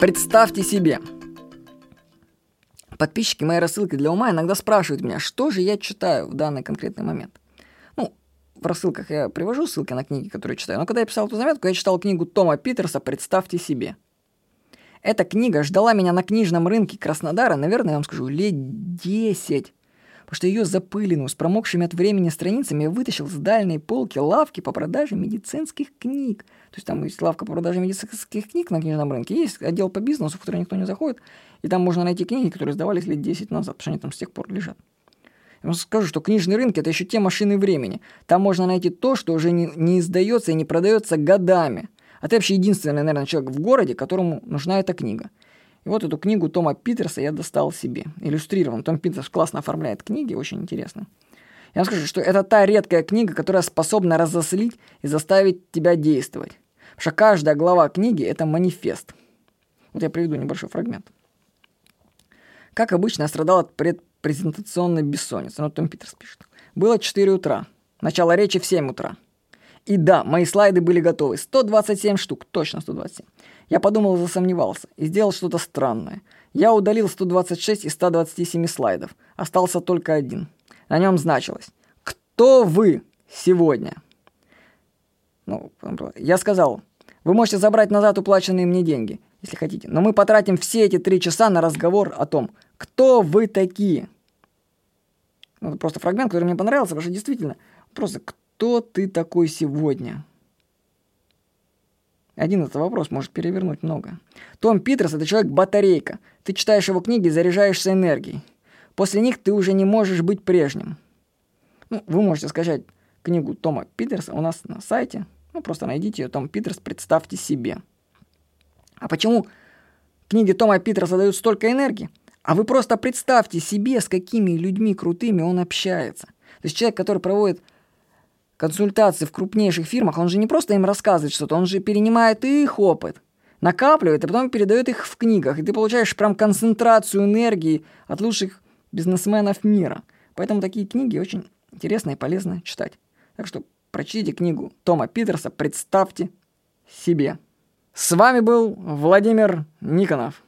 Представьте себе, подписчики моей рассылки для ума иногда спрашивают меня, что же я читаю в данный конкретный момент. Ну, в рассылках я привожу ссылки на книги, которые читаю, но когда я писал эту заметку, я читал книгу Тома Питерса «Представьте себе». Эта книга ждала меня на книжном рынке Краснодара, наверное, я вам скажу, лет 10 потому что ее запыленную, с промокшими от времени страницами вытащил с дальней полки лавки по продаже медицинских книг. То есть там есть лавка по продаже медицинских книг на книжном рынке, есть отдел по бизнесу, в который никто не заходит, и там можно найти книги, которые сдавались лет 10 назад, потому что они там с тех пор лежат. Я вам скажу, что книжный рынок – это еще те машины времени. Там можно найти то, что уже не, не издается и не продается годами. А ты вообще единственный, наверное, человек в городе, которому нужна эта книга – вот эту книгу Тома Питерса я достал себе. Иллюстрирован. Том Питерс классно оформляет книги, очень интересно. Я вам скажу, что это та редкая книга, которая способна разослить и заставить тебя действовать. Потому что каждая глава книги – это манифест. Вот я приведу небольшой фрагмент. Как обычно, я страдал от предпрезентационной бессонницы. Ну, Том Питерс пишет. Было 4 утра. Начало речи в 7 утра. И да, мои слайды были готовы. 127 штук, точно 127. Я подумал и засомневался, и сделал что-то странное. Я удалил 126 из 127 слайдов. Остался только один. На нем значилось «Кто вы сегодня?» Ну, я сказал, вы можете забрать назад уплаченные мне деньги, если хотите, но мы потратим все эти три часа на разговор о том, кто вы такие. Ну, просто фрагмент, который мне понравился, потому что действительно, просто кто ты такой сегодня? Один этот вопрос может перевернуть много. Том Питерс – это человек-батарейка. Ты читаешь его книги и заряжаешься энергией. После них ты уже не можешь быть прежним. Ну, вы можете скачать книгу Тома Питерса у нас на сайте. Ну, просто найдите ее, Том Питерс, представьте себе. А почему книги Тома Питерса дают столько энергии? А вы просто представьте себе, с какими людьми крутыми он общается. То есть человек, который проводит консультации в крупнейших фирмах, он же не просто им рассказывает что-то, он же перенимает их опыт, накапливает, и потом передает их в книгах. И ты получаешь прям концентрацию энергии от лучших бизнесменов мира. Поэтому такие книги очень интересно и полезно читать. Так что прочтите книгу Тома Питерса «Представьте себе». С вами был Владимир Никонов.